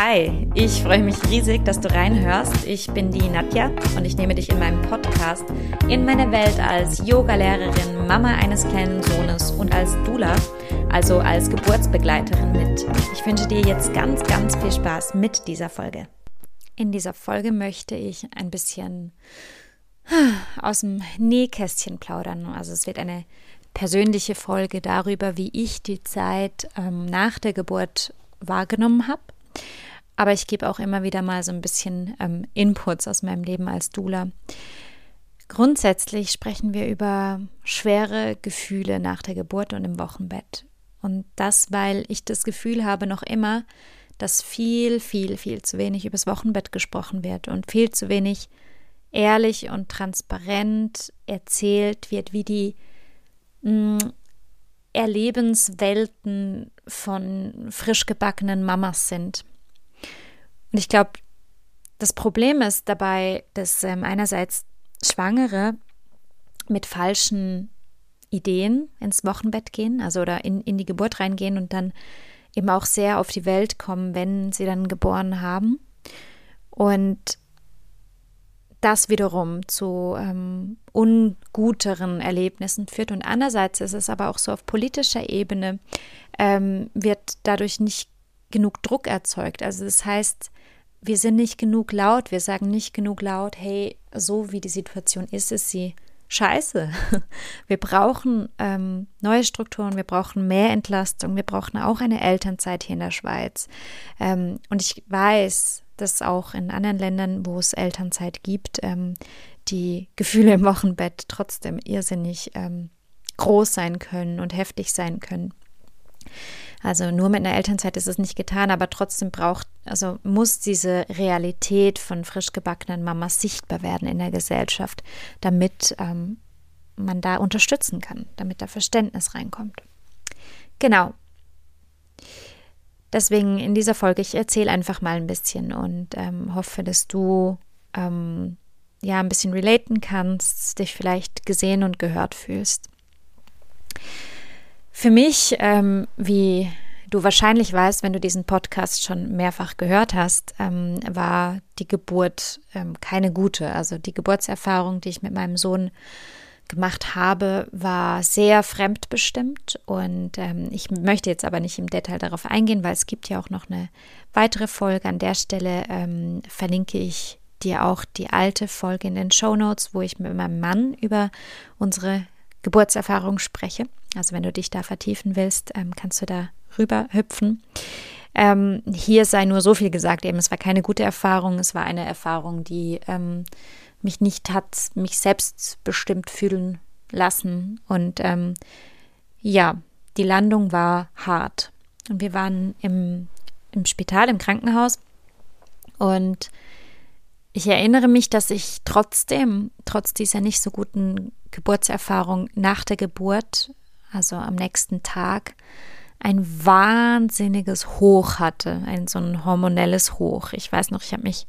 Hi, ich freue mich riesig, dass du reinhörst. Ich bin die Nadja und ich nehme dich in meinem Podcast in meine Welt als Yogalehrerin, Mama eines kleinen Sohnes und als Dula, also als Geburtsbegleiterin mit. Ich wünsche dir jetzt ganz, ganz viel Spaß mit dieser Folge. In dieser Folge möchte ich ein bisschen aus dem Nähkästchen plaudern. Also es wird eine persönliche Folge darüber, wie ich die Zeit ähm, nach der Geburt wahrgenommen habe. Aber ich gebe auch immer wieder mal so ein bisschen ähm, Inputs aus meinem Leben als Dula. Grundsätzlich sprechen wir über schwere Gefühle nach der Geburt und im Wochenbett. Und das, weil ich das Gefühl habe noch immer, dass viel, viel, viel zu wenig übers Wochenbett gesprochen wird und viel zu wenig ehrlich und transparent erzählt wird, wie die mh, mm, Erlebenswelten von frisch gebackenen Mamas sind. Und ich glaube, das Problem ist dabei, dass ähm, einerseits Schwangere mit falschen Ideen ins Wochenbett gehen, also oder in, in die Geburt reingehen und dann eben auch sehr auf die Welt kommen, wenn sie dann geboren haben. Und das wiederum zu ähm, unguteren Erlebnissen führt. Und andererseits ist es aber auch so auf politischer Ebene, ähm, wird dadurch nicht genug Druck erzeugt. Also das heißt, wir sind nicht genug laut, wir sagen nicht genug laut, hey, so wie die Situation ist, ist sie scheiße. Wir brauchen ähm, neue Strukturen, wir brauchen mehr Entlastung, wir brauchen auch eine Elternzeit hier in der Schweiz. Ähm, und ich weiß, dass auch in anderen Ländern, wo es Elternzeit gibt, ähm, die Gefühle im Wochenbett trotzdem irrsinnig ähm, groß sein können und heftig sein können. Also nur mit einer Elternzeit ist es nicht getan, aber trotzdem braucht, also muss diese Realität von frisch gebackenen Mamas sichtbar werden in der Gesellschaft, damit ähm, man da unterstützen kann, damit da Verständnis reinkommt. Genau. Deswegen in dieser Folge, ich erzähle einfach mal ein bisschen und ähm, hoffe, dass du ähm, ja ein bisschen relaten kannst, dich vielleicht gesehen und gehört fühlst. Für mich, ähm, wie du wahrscheinlich weißt, wenn du diesen Podcast schon mehrfach gehört hast, ähm, war die Geburt ähm, keine gute. Also die Geburtserfahrung, die ich mit meinem Sohn gemacht habe, war sehr fremdbestimmt und ähm, ich möchte jetzt aber nicht im Detail darauf eingehen, weil es gibt ja auch noch eine weitere Folge. An der Stelle ähm, verlinke ich dir auch die alte Folge in den Show Notes, wo ich mit meinem Mann über unsere Geburtserfahrung spreche. Also wenn du dich da vertiefen willst, ähm, kannst du da rüber hüpfen. Ähm, hier sei nur so viel gesagt, eben es war keine gute Erfahrung, es war eine Erfahrung, die ähm, mich nicht hat, mich selbst bestimmt fühlen lassen. Und ähm, ja, die Landung war hart. Und wir waren im, im Spital, im Krankenhaus. Und ich erinnere mich, dass ich trotzdem, trotz dieser nicht so guten Geburtserfahrung nach der Geburt, also am nächsten Tag, ein wahnsinniges Hoch hatte, ein so ein hormonelles Hoch. Ich weiß noch, ich habe mich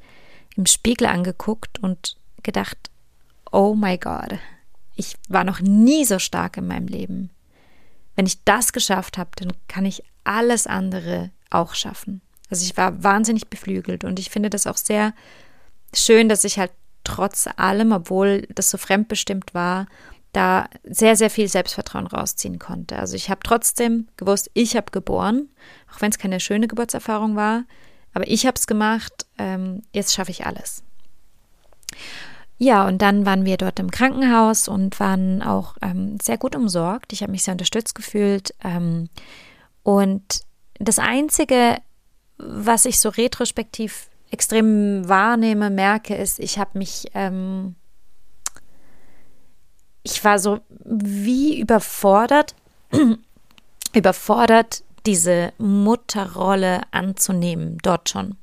im Spiegel angeguckt und gedacht, oh my God, ich war noch nie so stark in meinem Leben. Wenn ich das geschafft habe, dann kann ich alles andere auch schaffen. Also ich war wahnsinnig beflügelt und ich finde das auch sehr schön, dass ich halt trotz allem, obwohl das so fremdbestimmt war, da sehr, sehr viel Selbstvertrauen rausziehen konnte. Also ich habe trotzdem gewusst, ich habe geboren, auch wenn es keine schöne Geburtserfahrung war, aber ich habe es gemacht, ähm, jetzt schaffe ich alles. Ja, und dann waren wir dort im Krankenhaus und waren auch ähm, sehr gut umsorgt. Ich habe mich sehr unterstützt gefühlt. Ähm, und das Einzige, was ich so retrospektiv extrem wahrnehme, merke, ist, ich habe mich ähm, ich war so wie überfordert, überfordert, diese Mutterrolle anzunehmen, dort schon.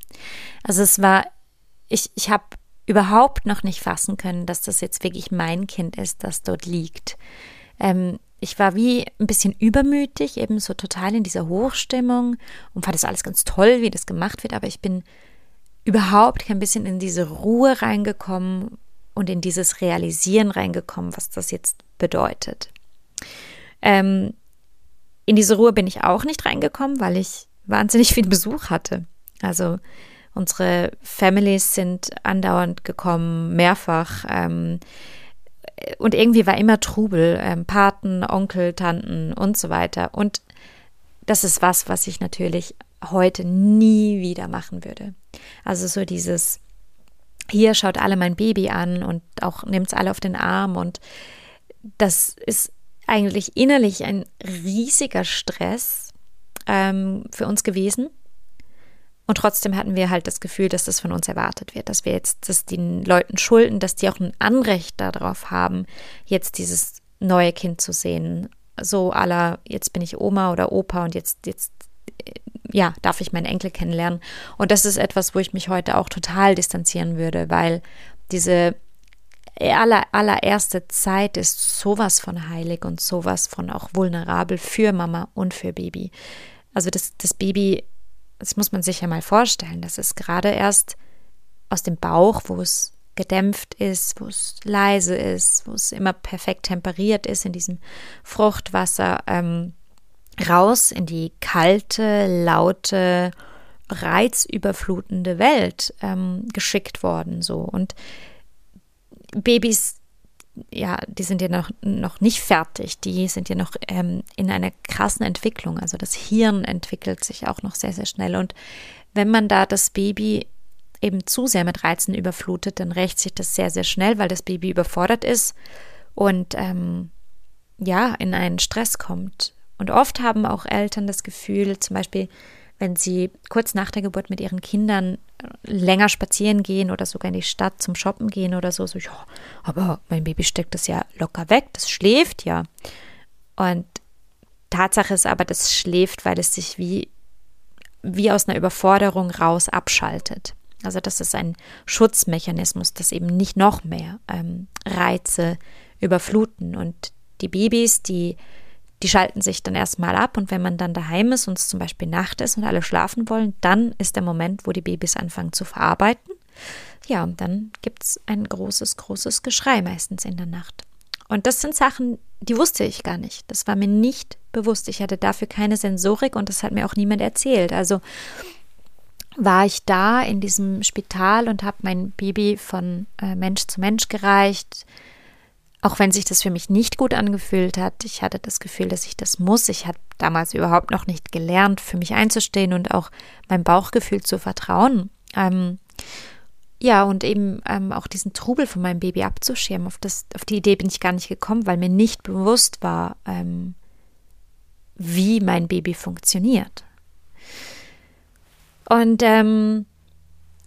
Also es war, ich, ich habe überhaupt noch nicht fassen können, dass das jetzt wirklich mein Kind ist, das dort liegt. Ähm, ich war wie ein bisschen übermütig, eben so total in dieser Hochstimmung und fand das alles ganz toll, wie das gemacht wird, aber ich bin überhaupt kein bisschen in diese Ruhe reingekommen, und in dieses Realisieren reingekommen, was das jetzt bedeutet. Ähm, in diese Ruhe bin ich auch nicht reingekommen, weil ich wahnsinnig viel Besuch hatte. Also unsere Families sind andauernd gekommen, mehrfach. Ähm, und irgendwie war immer Trubel, ähm, Paten, Onkel, Tanten und so weiter. Und das ist was, was ich natürlich heute nie wieder machen würde. Also so dieses, hier schaut alle mein Baby an und auch nimmt es alle auf den Arm und das ist eigentlich innerlich ein riesiger Stress ähm, für uns gewesen. Und trotzdem hatten wir halt das Gefühl, dass das von uns erwartet wird, dass wir jetzt das den Leuten schulden, dass die auch ein Anrecht darauf haben, jetzt dieses neue Kind zu sehen. So aller, jetzt bin ich Oma oder Opa und jetzt, jetzt, ja, darf ich meinen Enkel kennenlernen. Und das ist etwas, wo ich mich heute auch total distanzieren würde, weil diese aller, allererste Zeit ist sowas von heilig und sowas von auch vulnerabel für Mama und für Baby. Also das, das Baby das muss man sich ja mal vorstellen, das ist gerade erst aus dem Bauch, wo es gedämpft ist, wo es leise ist, wo es immer perfekt temperiert ist in diesem Fruchtwasser, ähm, raus in die kalte, laute, reizüberflutende Welt ähm, geschickt worden. So. Und Babys ja, die sind ja noch, noch nicht fertig, die sind ja noch ähm, in einer krassen Entwicklung. Also das Hirn entwickelt sich auch noch sehr, sehr schnell. Und wenn man da das Baby eben zu sehr mit Reizen überflutet, dann rächt sich das sehr, sehr schnell, weil das Baby überfordert ist und ähm, ja, in einen Stress kommt. Und oft haben auch Eltern das Gefühl, zum Beispiel, wenn sie kurz nach der Geburt mit ihren Kindern äh, länger spazieren gehen oder sogar in die Stadt zum Shoppen gehen oder so, so, ja, aber mein Baby steckt das ja locker weg, das schläft ja. Und Tatsache ist aber, das schläft, weil es sich wie, wie aus einer Überforderung raus abschaltet. Also das ist ein Schutzmechanismus, das eben nicht noch mehr ähm, Reize überfluten. Und die Babys, die die schalten sich dann erstmal ab und wenn man dann daheim ist und es zum Beispiel Nacht ist und alle schlafen wollen, dann ist der Moment, wo die Babys anfangen zu verarbeiten. Ja, und dann gibt es ein großes, großes Geschrei meistens in der Nacht. Und das sind Sachen, die wusste ich gar nicht. Das war mir nicht bewusst. Ich hatte dafür keine Sensorik und das hat mir auch niemand erzählt. Also war ich da in diesem Spital und habe mein Baby von äh, Mensch zu Mensch gereicht, auch wenn sich das für mich nicht gut angefühlt hat, ich hatte das Gefühl, dass ich das muss. Ich hatte damals überhaupt noch nicht gelernt, für mich einzustehen und auch meinem Bauchgefühl zu vertrauen. Ähm, ja, und eben ähm, auch diesen Trubel von meinem Baby abzuschirmen. Auf, das, auf die Idee bin ich gar nicht gekommen, weil mir nicht bewusst war, ähm, wie mein Baby funktioniert. Und ähm,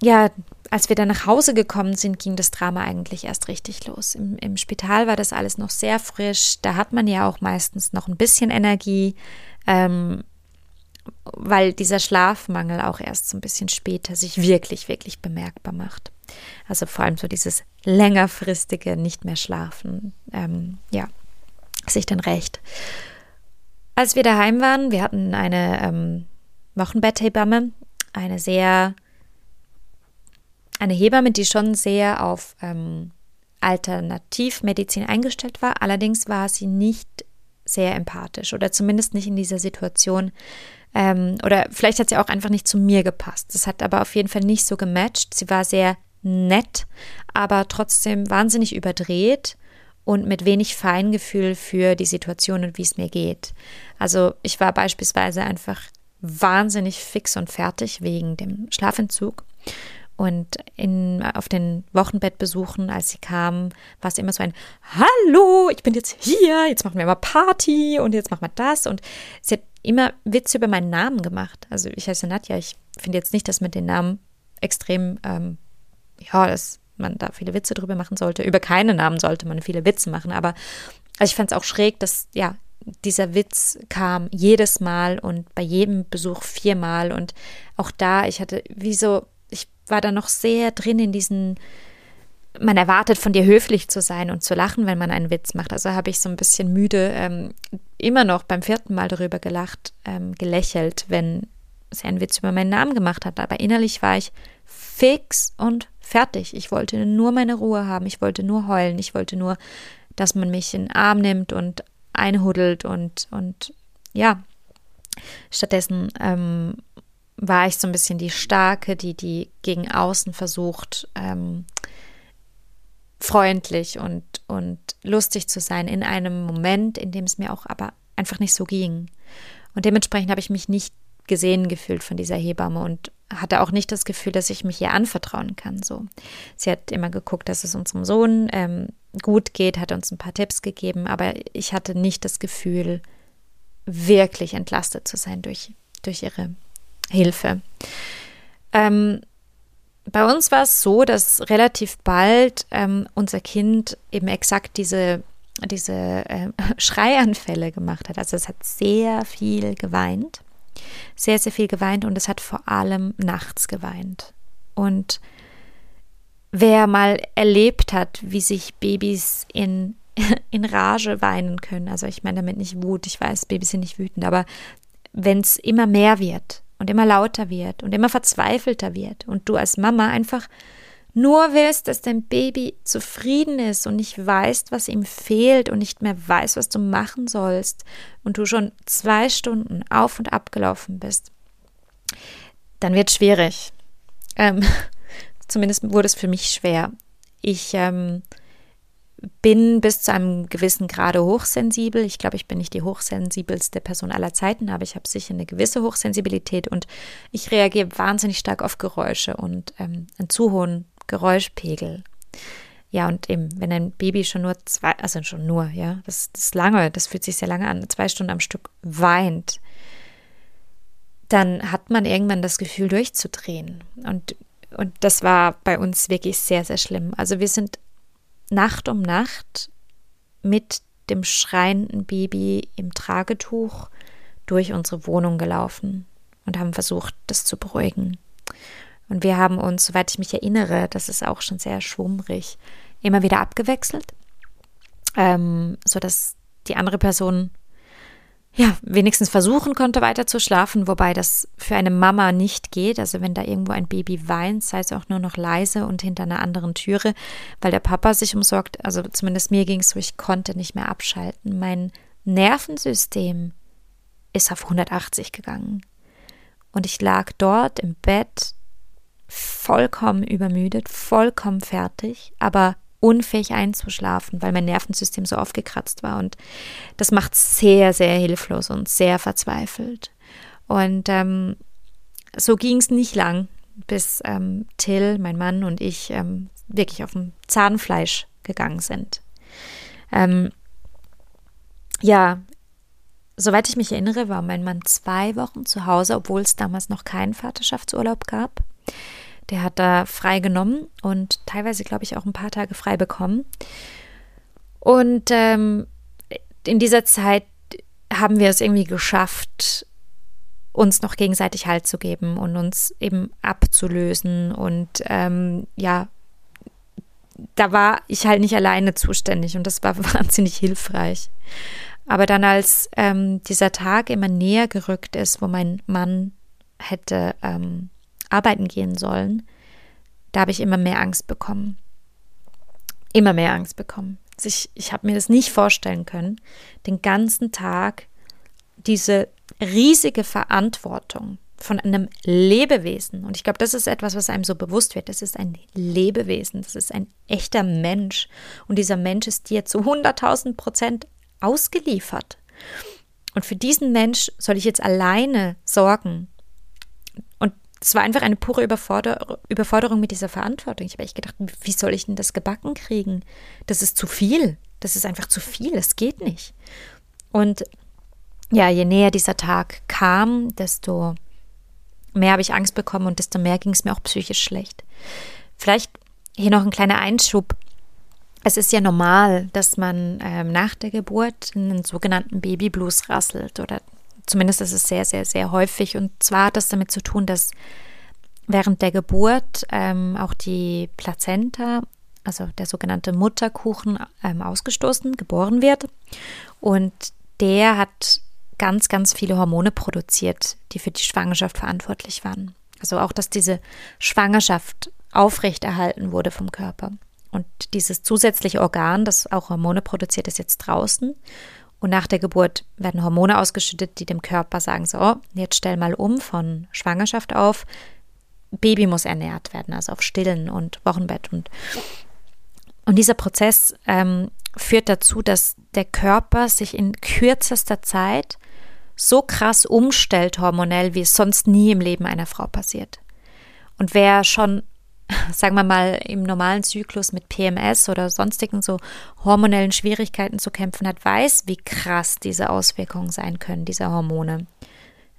ja, als wir dann nach Hause gekommen sind, ging das Drama eigentlich erst richtig los. Im, Im, Spital war das alles noch sehr frisch. Da hat man ja auch meistens noch ein bisschen Energie, ähm, weil dieser Schlafmangel auch erst so ein bisschen später sich wirklich, wirklich bemerkbar macht. Also vor allem so dieses längerfristige Nicht mehr schlafen, ähm, ja, sich dann recht. Als wir daheim waren, wir hatten eine ähm, Wochenbetthebamme, eine sehr eine Hebamme, die schon sehr auf ähm, Alternativmedizin eingestellt war. Allerdings war sie nicht sehr empathisch oder zumindest nicht in dieser Situation. Ähm, oder vielleicht hat sie auch einfach nicht zu mir gepasst. Das hat aber auf jeden Fall nicht so gematcht. Sie war sehr nett, aber trotzdem wahnsinnig überdreht und mit wenig Feingefühl für die Situation und wie es mir geht. Also ich war beispielsweise einfach wahnsinnig fix und fertig wegen dem Schlafentzug und in, auf den Wochenbettbesuchen, als sie kamen, war es immer so ein Hallo, ich bin jetzt hier, jetzt machen wir mal Party und jetzt machen wir das. Und sie hat immer Witze über meinen Namen gemacht. Also ich heiße Nadja, ich finde jetzt nicht, dass man den Namen extrem, ähm, ja, dass man da viele Witze drüber machen sollte. Über keine Namen sollte man viele Witze machen. Aber also ich fand es auch schräg, dass, ja, dieser Witz kam jedes Mal und bei jedem Besuch viermal. Und auch da, ich hatte wie so war da noch sehr drin in diesen, man erwartet von dir höflich zu sein und zu lachen, wenn man einen Witz macht. Also habe ich so ein bisschen müde ähm, immer noch beim vierten Mal darüber gelacht, ähm, gelächelt, wenn sie einen Witz über meinen Namen gemacht hat. Aber innerlich war ich fix und fertig. Ich wollte nur meine Ruhe haben. Ich wollte nur heulen. Ich wollte nur, dass man mich in den Arm nimmt und einhuddelt und, und ja, stattdessen ähm, war ich so ein bisschen die Starke, die, die gegen außen versucht, ähm, freundlich und, und lustig zu sein in einem Moment, in dem es mir auch aber einfach nicht so ging. Und dementsprechend habe ich mich nicht gesehen gefühlt von dieser Hebamme und hatte auch nicht das Gefühl, dass ich mich ihr anvertrauen kann. So, sie hat immer geguckt, dass es unserem Sohn ähm, gut geht, hat uns ein paar Tipps gegeben, aber ich hatte nicht das Gefühl, wirklich entlastet zu sein durch, durch ihre Hilfe. Ähm, bei uns war es so, dass relativ bald ähm, unser Kind eben exakt diese, diese äh, Schreianfälle gemacht hat. Also es hat sehr viel geweint, sehr, sehr viel geweint und es hat vor allem nachts geweint. Und wer mal erlebt hat, wie sich Babys in, in Rage weinen können, also ich meine damit nicht Wut, ich weiß, Babys sind nicht wütend, aber wenn es immer mehr wird, und immer lauter wird und immer verzweifelter wird und du als Mama einfach nur willst, dass dein Baby zufrieden ist und nicht weißt, was ihm fehlt und nicht mehr weiß, was du machen sollst und du schon zwei Stunden auf und ab gelaufen bist, dann wird es schwierig. Ähm, zumindest wurde es für mich schwer. Ich ähm, bin bis zu einem gewissen Grade hochsensibel. Ich glaube, ich bin nicht die hochsensibelste Person aller Zeiten, aber ich habe sicher eine gewisse Hochsensibilität und ich reagiere wahnsinnig stark auf Geräusche und ähm, einen zu hohen Geräuschpegel. Ja, und eben, wenn ein Baby schon nur zwei, also schon nur, ja, das, das ist lange, das fühlt sich sehr lange an, zwei Stunden am Stück weint, dann hat man irgendwann das Gefühl, durchzudrehen. Und, und das war bei uns wirklich sehr, sehr schlimm. Also wir sind Nacht um Nacht mit dem schreienden Baby im Tragetuch durch unsere Wohnung gelaufen und haben versucht, das zu beruhigen. Und wir haben uns, soweit ich mich erinnere, das ist auch schon sehr schwummrig, immer wieder abgewechselt, ähm, sodass die andere Person ja, wenigstens versuchen konnte, weiter zu schlafen, wobei das für eine Mama nicht geht. Also wenn da irgendwo ein Baby weint, sei es auch nur noch leise und hinter einer anderen Türe, weil der Papa sich umsorgt. Also zumindest mir ging es so, ich konnte nicht mehr abschalten. Mein Nervensystem ist auf 180 gegangen. Und ich lag dort im Bett vollkommen übermüdet, vollkommen fertig, aber unfähig einzuschlafen, weil mein Nervensystem so aufgekratzt war. Und das macht sehr, sehr hilflos und sehr verzweifelt. Und ähm, so ging es nicht lang, bis ähm, Till, mein Mann und ich ähm, wirklich auf dem Zahnfleisch gegangen sind. Ähm, ja, soweit ich mich erinnere, war mein Mann zwei Wochen zu Hause, obwohl es damals noch keinen Vaterschaftsurlaub gab. Der hat da frei genommen und teilweise, glaube ich, auch ein paar Tage frei bekommen. Und ähm, in dieser Zeit haben wir es irgendwie geschafft, uns noch gegenseitig Halt zu geben und uns eben abzulösen. Und ähm, ja, da war ich halt nicht alleine zuständig und das war wahnsinnig hilfreich. Aber dann, als ähm, dieser Tag immer näher gerückt ist, wo mein Mann hätte ähm, arbeiten gehen sollen, da habe ich immer mehr Angst bekommen. Immer mehr Angst bekommen. Ich ich habe mir das nicht vorstellen können, den ganzen Tag diese riesige Verantwortung von einem Lebewesen. Und ich glaube, das ist etwas, was einem so bewusst wird. Das ist ein Lebewesen, das ist ein echter Mensch. Und dieser Mensch ist dir zu 100.000 Prozent ausgeliefert. Und für diesen Mensch soll ich jetzt alleine sorgen. Es war einfach eine pure Überforder Überforderung mit dieser Verantwortung. Ich habe echt gedacht, wie soll ich denn das gebacken kriegen? Das ist zu viel. Das ist einfach zu viel. Das geht nicht. Und ja, je näher dieser Tag kam, desto mehr habe ich Angst bekommen und desto mehr ging es mir auch psychisch schlecht. Vielleicht hier noch ein kleiner Einschub. Es ist ja normal, dass man ähm, nach der Geburt einen sogenannten Babyblues rasselt oder zumindest ist es sehr, sehr, sehr häufig. Und zwar hat das damit zu tun, dass während der Geburt ähm, auch die Plazenta, also der sogenannte Mutterkuchen, ähm, ausgestoßen, geboren wird. Und der hat ganz, ganz viele Hormone produziert, die für die Schwangerschaft verantwortlich waren. Also auch, dass diese Schwangerschaft aufrechterhalten wurde vom Körper. Und dieses zusätzliche Organ, das auch Hormone produziert, ist jetzt draußen Und nach der Geburt werden Hormone ausgeschüttet, die dem Körper sagen, so, jetzt stell mal um von Schwangerschaft auf. Baby muss ernährt werden, also auf Stillen und Wochenbett. Und, und dieser Prozess ähm, führt dazu, dass der Körper sich in kürzester Zeit so krass umstellt hormonell, wie es sonst nie im Leben einer Frau passiert. Und wer schon sagen wir mal, im normalen Zyklus mit PMS oder sonstigen so hormonellen Schwierigkeiten zu kämpfen hat, weiß, wie krass diese Auswirkungen sein können, dieser Hormone.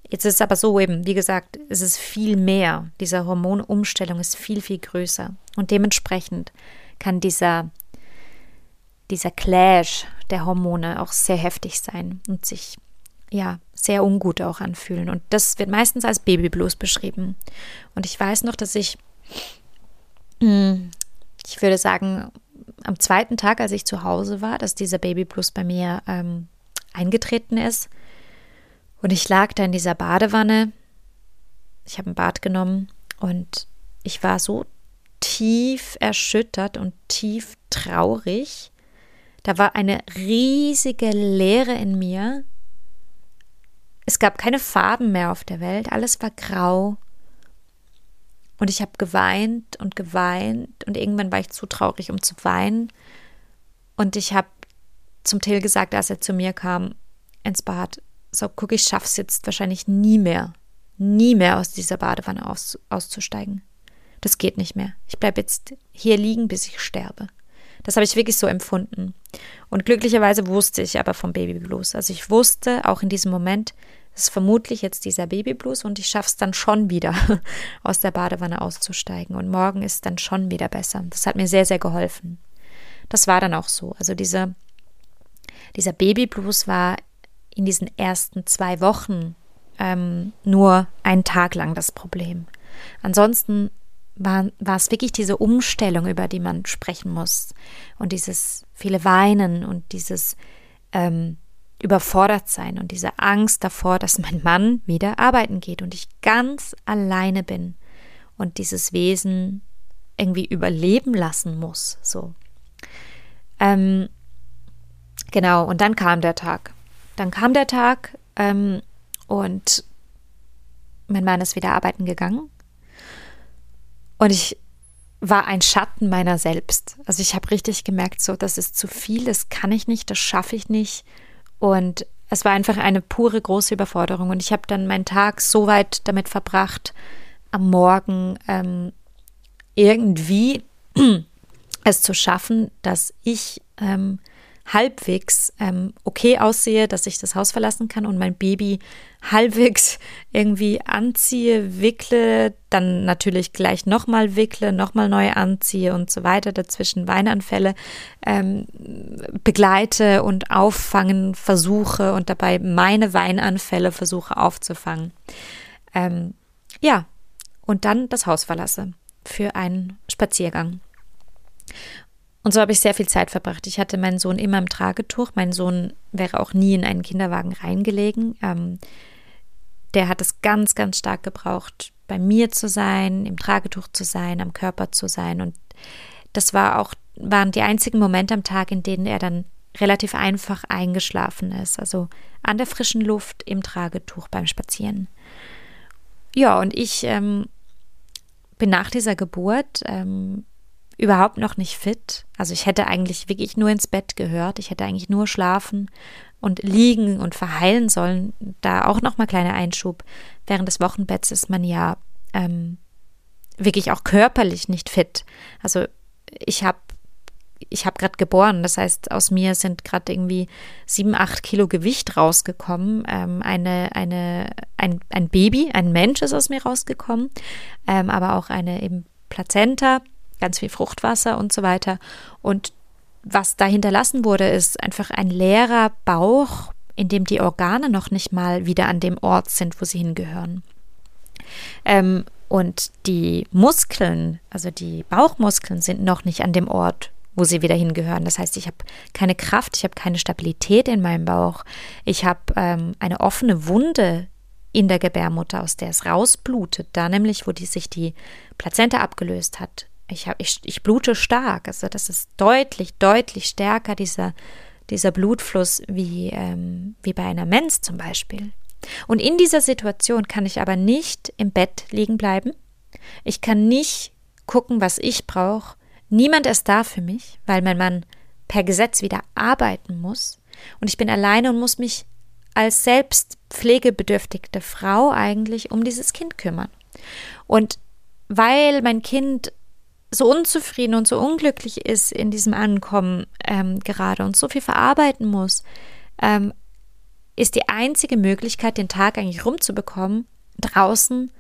Jetzt ist es aber so eben, wie gesagt, es ist viel mehr. Diese Hormonumstellung ist viel, viel größer. Und dementsprechend kann dieser, dieser Clash der Hormone auch sehr heftig sein und sich ja sehr ungut auch anfühlen. Und das wird meistens als Babyblues beschrieben. Und ich weiß noch, dass ich ich würde sagen, am zweiten Tag, als ich zu Hause war, dass dieser Baby Plus bei mir ähm, eingetreten ist. Und ich lag da in dieser Badewanne. Ich habe ein Bad genommen und ich war so tief erschüttert und tief traurig. Da war eine riesige Leere in mir. Es gab keine Farben mehr auf der Welt. Alles war grau und ich habe geweint und geweint und irgendwann war ich zu traurig, um zu weinen. Und ich habe zum Till gesagt, als er zu mir kam ins Bad, so guck, ich schaff's jetzt wahrscheinlich nie mehr, nie mehr aus dieser Badewanne aus, auszusteigen. Das geht nicht mehr. Ich bleibe jetzt hier liegen, bis ich sterbe. Das habe ich wirklich so empfunden. Und glücklicherweise wusste ich aber vom Babyblues. Also ich wusste auch in diesem Moment, ist vermutlich jetzt dieser Babyblues und ich schaffe es dann schon wieder, aus der Badewanne auszusteigen. Und morgen ist dann schon wieder besser. Das hat mir sehr, sehr geholfen. Das war dann auch so. Also dieser, dieser Babyblues war in diesen ersten zwei Wochen ähm, nur einen Tag lang das Problem. Ansonsten war, war es wirklich diese Umstellung, über die man sprechen muss. Und dieses viele Weinen und dieses ähm, überfordert sein und diese Angst davor, dass mein Mann wieder arbeiten geht und ich ganz alleine bin und dieses Wesen irgendwie überleben lassen muss. So. Ähm, genau, und dann kam der Tag. Dann kam der Tag ähm, und mein Mann ist wieder arbeiten gegangen. Und ich war ein Schatten meiner selbst. Also ich habe richtig gemerkt, so, das ist zu viel, das kann ich nicht, das schaffe ich nicht. Und es war einfach eine pure große Überforderung. Und ich habe dann meinen Tag so weit damit verbracht, am Morgen ähm, irgendwie es zu schaffen, dass ich ähm, halbwegs ähm, okay aussehe, dass ich das Haus verlassen kann und mein Baby halbwegs irgendwie anziehe, wickle, dann natürlich gleich nochmal wickle, nochmal neu anziehe und so weiter, dazwischen Weinanfälle ähm, begleite und auffangen versuche und dabei meine Weinanfälle versuche aufzufangen. Ähm, ja, und dann das Haus verlasse für einen Spaziergang. Und so habe ich sehr viel Zeit verbracht. Ich hatte meinen Sohn immer im Tragetuch. Mein Sohn wäre auch nie in einen Kinderwagen reingelegen. Ähm, der hat es ganz, ganz stark gebraucht, bei mir zu sein, im Tragetuch zu sein, am Körper zu sein. Und das war auch, waren die einzigen Momente am Tag, in denen er dann relativ einfach eingeschlafen ist. Also an der frischen Luft im Tragetuch beim Spazieren. Ja, und ich ähm, bin nach dieser Geburt ähm, überhaupt noch nicht fit. Also ich hätte eigentlich wirklich nur ins Bett gehört. Ich hätte eigentlich nur schlafen und liegen und verheilen sollen. Da auch noch mal kleiner Einschub. Während des Wochenbetts ist man ja ähm, wirklich auch körperlich nicht fit. Also ich habe ich habe gerade geboren, das heißt, aus mir sind gerade irgendwie sieben, acht Kilo Gewicht rausgekommen. Ähm, eine, eine, ein, ein Baby, ein Mensch ist aus mir rausgekommen, ähm, aber auch eine eben Plazenta ganz viel Fruchtwasser und so weiter. Und was da hinterlassen wurde, ist einfach ein leerer Bauch, in dem die Organe noch nicht mal wieder an dem Ort sind, wo sie hingehören. Ähm, und die Muskeln, also die Bauchmuskeln, sind noch nicht an dem Ort, wo sie wieder hingehören. Das heißt, ich habe keine Kraft, ich habe keine Stabilität in meinem Bauch. Ich habe ähm, eine offene Wunde in der Gebärmutter, aus der es rausblutet, da nämlich, wo die, sich die Plazenta abgelöst hat ich, hab, ich, ich blute stark. Also das ist deutlich, deutlich stärker, dieser, dieser Blutfluss wie, ähm, wie bei einer Mens zum Beispiel. Und in dieser Situation kann ich aber nicht im Bett liegen bleiben. Ich kann nicht gucken, was ich brauche. Niemand ist da für mich, weil mein Mann per Gesetz wieder arbeiten muss. Und ich bin alleine und muss mich als selbst pflegebedürftigte Frau eigentlich um dieses Kind kümmern. Und weil mein Kind so unzufrieden und so unglücklich ist in diesem Ankommen ähm, gerade und so viel verarbeiten muss, ähm, ist die einzige Möglichkeit, den Tag eigentlich rumzubekommen, draußen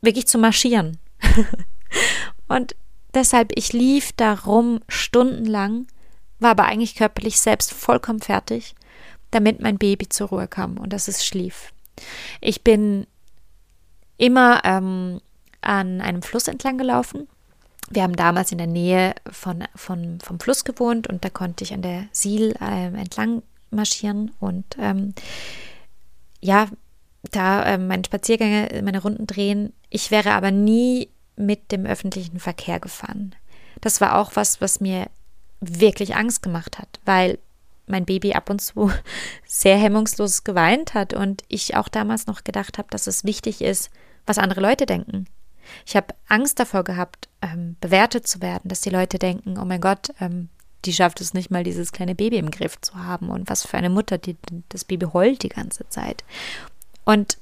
wirklich zu marschieren. und deshalb, ich lief da rum stundenlang, war aber eigentlich körperlich selbst vollkommen fertig, damit mein Baby zur Ruhe kam und dass es schlief. Ich bin immer ähm, an einem Fluss entlang gelaufen wir haben damals in der Nähe von, von, vom Fluss gewohnt und da konnte ich an der Siel äh, entlang marschieren und ähm, ja, da äh, meine Spaziergänge, meine Runden drehen. Ich wäre aber nie mit dem öffentlichen Verkehr gefahren. Das war auch was, was mir wirklich Angst gemacht hat, weil mein Baby ab und zu sehr hemmungslos geweint hat und ich auch damals noch gedacht habe, dass es wichtig ist, was andere Leute denken. Ich habe Angst davor gehabt, ähm, bewertet zu werden, dass die Leute denken, oh mein Gott, ähm, die schafft es nicht mal, dieses kleine Baby im Griff zu haben. Und was für eine Mutter, die das Baby heult die ganze Zeit. Und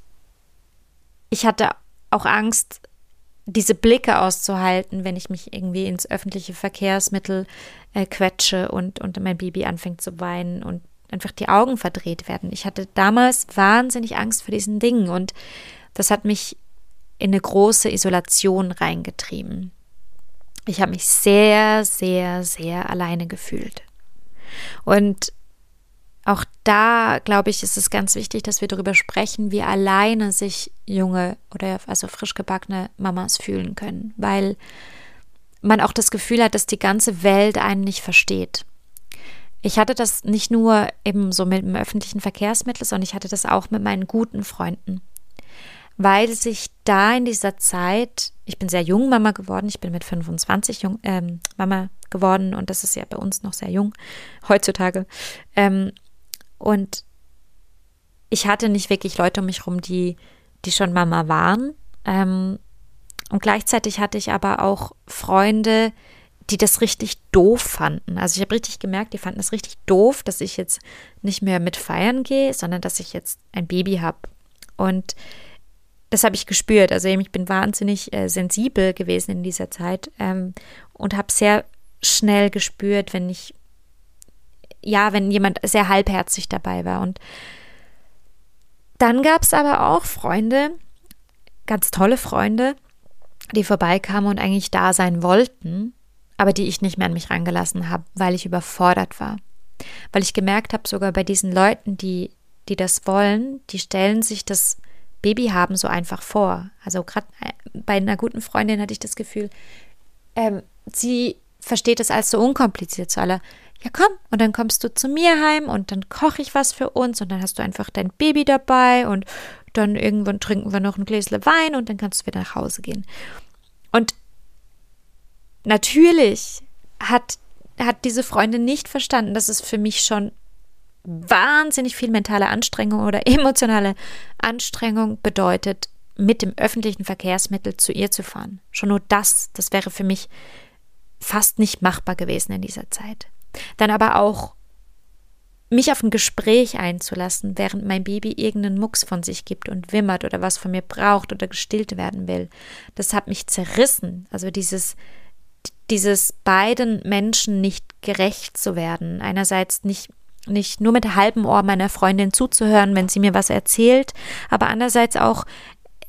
ich hatte auch Angst, diese Blicke auszuhalten, wenn ich mich irgendwie ins öffentliche Verkehrsmittel äh, quetsche und, und mein Baby anfängt zu weinen und einfach die Augen verdreht werden. Ich hatte damals wahnsinnig Angst vor diesen Dingen und das hat mich in eine große Isolation reingetrieben. Ich habe mich sehr, sehr, sehr alleine gefühlt. Und auch da, glaube ich, ist es ganz wichtig, dass wir darüber sprechen, wie alleine sich junge oder also frisch gebackene Mamas fühlen können, weil man auch das Gefühl hat, dass die ganze Welt einen nicht versteht. Ich hatte das nicht nur eben so mit dem öffentlichen Verkehrsmittel, sondern ich hatte das auch mit meinen guten Freunden weil sich da in dieser Zeit, ich bin sehr jung Mama geworden, ich bin mit 25 jung, ähm, Mama geworden und das ist ja bei uns noch sehr jung heutzutage. Ähm, und ich hatte nicht wirklich Leute um mich herum, die, die schon Mama waren. Ähm, und gleichzeitig hatte ich aber auch Freunde, die das richtig doof fanden. Also ich habe richtig gemerkt, die fanden es richtig doof, dass ich jetzt nicht mehr mit feiern gehe, sondern dass ich jetzt ein Baby habe. Und das habe ich gespürt. Also ich bin wahnsinnig äh, sensibel gewesen in dieser Zeit ähm, und habe sehr schnell gespürt, wenn ich, ja, wenn jemand sehr halbherzig dabei war. Und dann gab es aber auch Freunde, ganz tolle Freunde, die vorbeikamen und eigentlich da sein wollten, aber die ich nicht mehr an mich rangelassen habe, weil ich überfordert war. Weil ich gemerkt habe, sogar bei diesen Leuten, die, die das wollen, die stellen sich das Baby haben so einfach vor. Also gerade äh, bei einer guten Freundin hatte ich das Gefühl, ähm, sie versteht es als so unkompliziert zu aller. Ja, komm, und dann kommst du zu mir heim und dann koche ich was für uns und dann hast du einfach dein Baby dabei und dann irgendwann trinken wir noch ein Gläsle Wein und dann kannst du wieder nach Hause gehen. Und natürlich hat, hat diese Freundin nicht verstanden, dass es für mich schon wahnsinnig viel mentale Anstrengung oder emotionale Anstrengung bedeutet, mit dem öffentlichen Verkehrsmittel zu ihr zu fahren. Schon nur das, das wäre für mich fast nicht machbar gewesen in dieser Zeit. Dann aber auch mich auf ein Gespräch einzulassen, während mein Baby irgendeinen Mucks von sich gibt und wimmert oder was von mir braucht oder gestillt werden will. Das hat mich zerrissen. Also dieses, dieses beiden Menschen nicht gerecht zu werden. Einerseits nicht nicht nur mit halbem Ohr meiner Freundin zuzuhören, wenn sie mir was erzählt, aber andererseits auch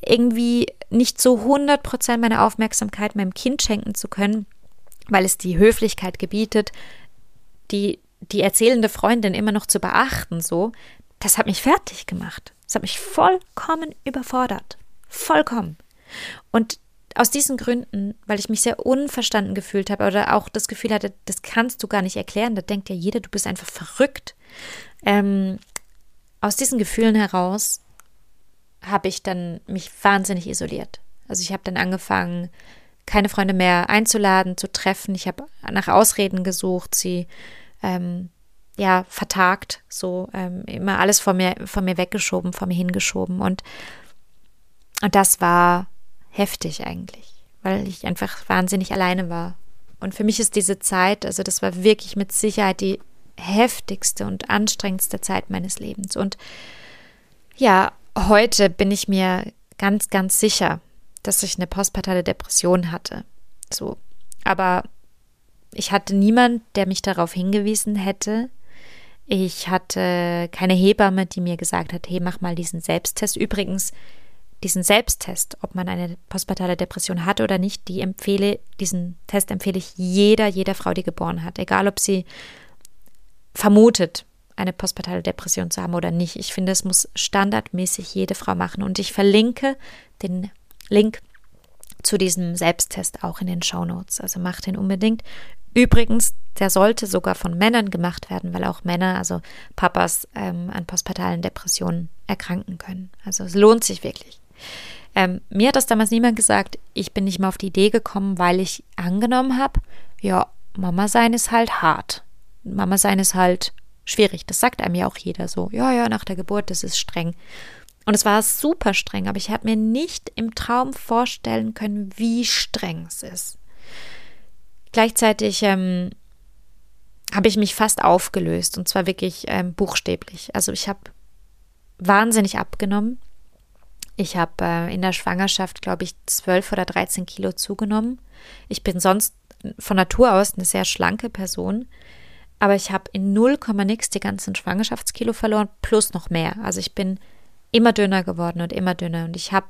irgendwie nicht so 100 Prozent meiner Aufmerksamkeit meinem Kind schenken zu können, weil es die Höflichkeit gebietet, die, die erzählende Freundin immer noch zu beachten, so, das hat mich fertig gemacht. Das hat mich vollkommen überfordert. Vollkommen. Und aus diesen Gründen, weil ich mich sehr unverstanden gefühlt habe oder auch das Gefühl hatte, das kannst du gar nicht erklären, da denkt ja jeder, du bist einfach verrückt. Ähm, aus diesen Gefühlen heraus habe ich dann mich wahnsinnig isoliert. Also ich habe dann angefangen, keine Freunde mehr einzuladen, zu treffen. Ich habe nach Ausreden gesucht, sie ähm, ja vertagt, so ähm, immer alles von mir, von mir weggeschoben, von mir hingeschoben. Und, und das war heftig eigentlich, weil ich einfach wahnsinnig alleine war. Und für mich ist diese Zeit, also das war wirklich mit Sicherheit die heftigste und anstrengendste Zeit meines Lebens. Und ja, heute bin ich mir ganz, ganz sicher, dass ich eine postpartale Depression hatte. So. Aber ich hatte niemand, der mich darauf hingewiesen hätte. Ich hatte keine Hebamme, die mir gesagt hat, hey, mach mal diesen Selbsttest. Übrigens, diesen Selbsttest, ob man eine postpartale Depression hat oder nicht, die empfehle, diesen Test empfehle ich jeder, jeder Frau, die geboren hat. Egal, ob sie vermutet, eine postpartale Depression zu haben oder nicht. Ich finde, es muss standardmäßig jede Frau machen. Und ich verlinke den Link zu diesem Selbsttest auch in den Show Notes. Also macht den unbedingt. Übrigens, der sollte sogar von Männern gemacht werden, weil auch Männer, also Papas, ähm, an postpartalen Depressionen erkranken können. Also es lohnt sich wirklich. Ähm, mir hat das damals niemand gesagt. Ich bin nicht mal auf die Idee gekommen, weil ich angenommen habe, ja, Mama sein ist halt hart. Mama sein ist halt schwierig. Das sagt einem ja auch jeder so. Ja, ja, nach der Geburt, das ist streng. Und es war super streng, aber ich habe mir nicht im Traum vorstellen können, wie streng es ist. Gleichzeitig ähm, habe ich mich fast aufgelöst und zwar wirklich ähm, buchstäblich. Also ich habe wahnsinnig abgenommen. Ich habe äh, in der Schwangerschaft, glaube ich, 12 oder 13 Kilo zugenommen. Ich bin sonst von Natur aus eine sehr schlanke Person, aber ich habe in 0, nix die ganzen Schwangerschaftskilo verloren, plus noch mehr. Also ich bin immer dünner geworden und immer dünner. Und ich habe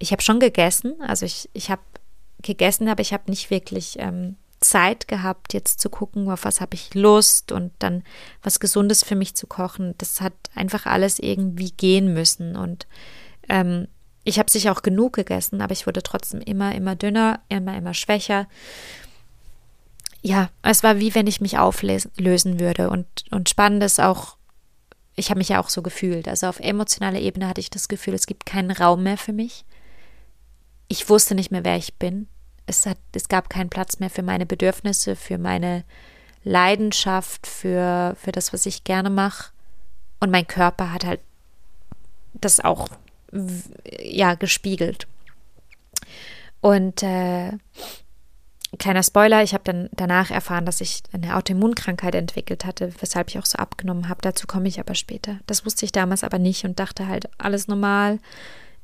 ich hab schon gegessen, also ich, ich habe gegessen, aber ich habe nicht wirklich ähm, Zeit gehabt, jetzt zu gucken, auf was habe ich Lust und dann was Gesundes für mich zu kochen. Das hat einfach alles irgendwie gehen müssen. Und ähm, ich habe sicher auch genug gegessen, aber ich wurde trotzdem immer, immer dünner, immer, immer schwächer. Ja, es war wie wenn ich mich auflösen würde. Und, und spannend ist auch, ich habe mich ja auch so gefühlt. Also auf emotionaler Ebene hatte ich das Gefühl, es gibt keinen Raum mehr für mich. Ich wusste nicht mehr, wer ich bin. Es, hat, es gab keinen Platz mehr für meine Bedürfnisse, für meine Leidenschaft, für, für das, was ich gerne mache. Und mein Körper hat halt das auch ja gespiegelt. Und äh, kleiner Spoiler, ich habe dann danach erfahren, dass ich eine Autoimmunkrankheit entwickelt hatte, weshalb ich auch so abgenommen habe. Dazu komme ich aber später. Das wusste ich damals aber nicht und dachte halt, alles normal,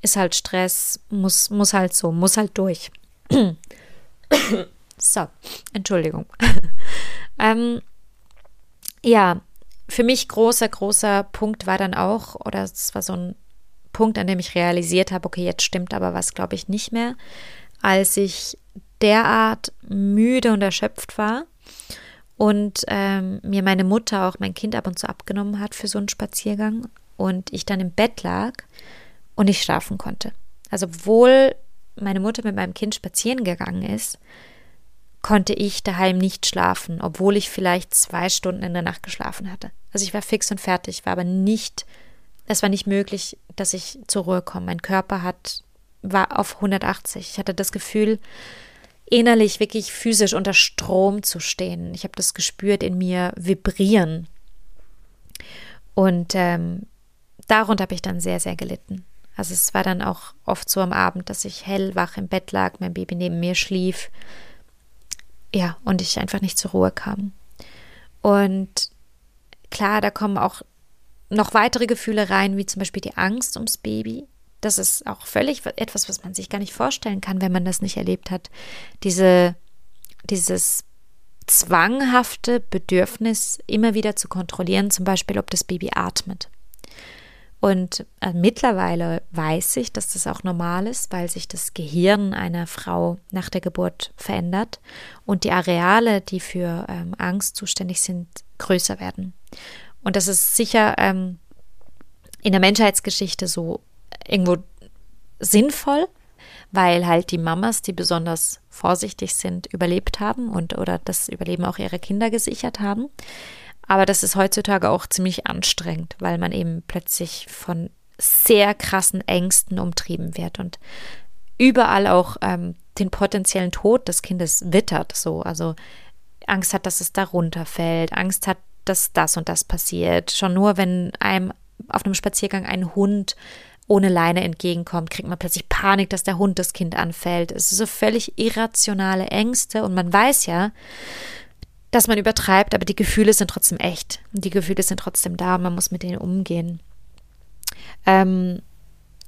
ist halt Stress, muss, muss halt so, muss halt durch. So, Entschuldigung. ähm, ja, für mich großer, großer Punkt war dann auch, oder es war so ein Punkt, an dem ich realisiert habe, okay, jetzt stimmt aber was, glaube ich, nicht mehr, als ich derart müde und erschöpft war und ähm, mir meine Mutter auch mein Kind ab und zu abgenommen hat für so einen Spaziergang und ich dann im Bett lag und nicht schlafen konnte. Also obwohl meine Mutter mit meinem Kind spazieren gegangen ist, konnte ich daheim nicht schlafen, obwohl ich vielleicht zwei Stunden in der Nacht geschlafen hatte. Also ich war fix und fertig, war aber nicht, es war nicht möglich, dass ich zur Ruhe komme. Mein Körper hat, war auf 180. Ich hatte das Gefühl, innerlich wirklich physisch unter Strom zu stehen. Ich habe das gespürt in mir vibrieren. Und ähm, darunter habe ich dann sehr, sehr gelitten. Also es war dann auch oft so am Abend, dass ich hellwach im Bett lag, mein Baby neben mir schlief. Ja, und ich einfach nicht zur Ruhe kam. Und klar, da kommen auch noch weitere Gefühle rein, wie zum Beispiel die Angst ums Baby. Das ist auch völlig etwas, was man sich gar nicht vorstellen kann, wenn man das nicht erlebt hat. Diese, dieses zwanghafte Bedürfnis, immer wieder zu kontrollieren, zum Beispiel, ob das Baby atmet. Und äh, mittlerweile weiß ich, dass das auch normal ist, weil sich das Gehirn einer Frau nach der Geburt verändert und die Areale, die für ähm, Angst zuständig sind, größer werden. Und das ist sicher ähm, in der Menschheitsgeschichte so irgendwo sinnvoll, weil halt die Mamas, die besonders vorsichtig sind, überlebt haben und oder das Überleben auch ihrer Kinder gesichert haben. Aber das ist heutzutage auch ziemlich anstrengend, weil man eben plötzlich von sehr krassen Ängsten umtrieben wird und überall auch ähm, den potenziellen Tod des Kindes wittert. So, also Angst hat, dass es da runterfällt, Angst hat, dass das und das passiert. Schon nur, wenn einem auf einem Spaziergang ein Hund ohne Leine entgegenkommt, kriegt man plötzlich Panik, dass der Hund das Kind anfällt. Es ist so völlig irrationale Ängste und man weiß ja, dass man übertreibt, aber die Gefühle sind trotzdem echt. Die Gefühle sind trotzdem da und man muss mit denen umgehen. Ähm,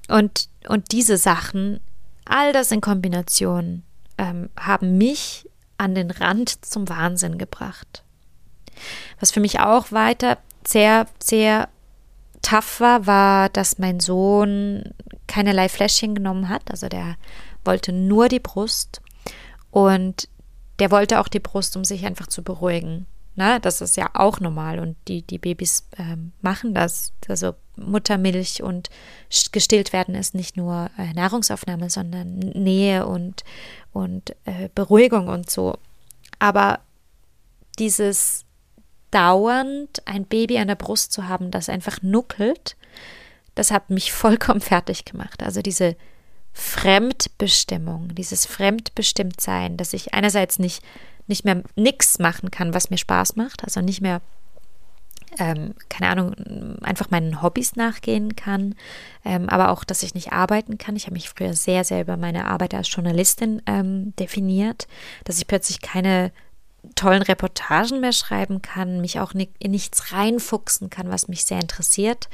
und, und diese Sachen, all das in Kombination, ähm, haben mich an den Rand zum Wahnsinn gebracht. Was für mich auch weiter sehr, sehr tough war, war, dass mein Sohn keinerlei Fläschchen genommen hat. Also der wollte nur die Brust und der wollte auch die Brust, um sich einfach zu beruhigen. Na, das ist ja auch normal und die, die Babys ähm, machen das. Also Muttermilch und gestillt werden ist nicht nur äh, Nahrungsaufnahme, sondern Nähe und, und äh, Beruhigung und so. Aber dieses dauernd ein Baby an der Brust zu haben, das einfach nuckelt, das hat mich vollkommen fertig gemacht. Also diese Fremdbestimmung, dieses Fremdbestimmtsein, dass ich einerseits nicht, nicht mehr nichts machen kann, was mir Spaß macht, also nicht mehr ähm, keine Ahnung, einfach meinen Hobbys nachgehen kann, ähm, aber auch, dass ich nicht arbeiten kann. Ich habe mich früher sehr, sehr über meine Arbeit als Journalistin ähm, definiert, dass ich plötzlich keine tollen Reportagen mehr schreiben kann, mich auch in nichts reinfuchsen kann, was mich sehr interessiert.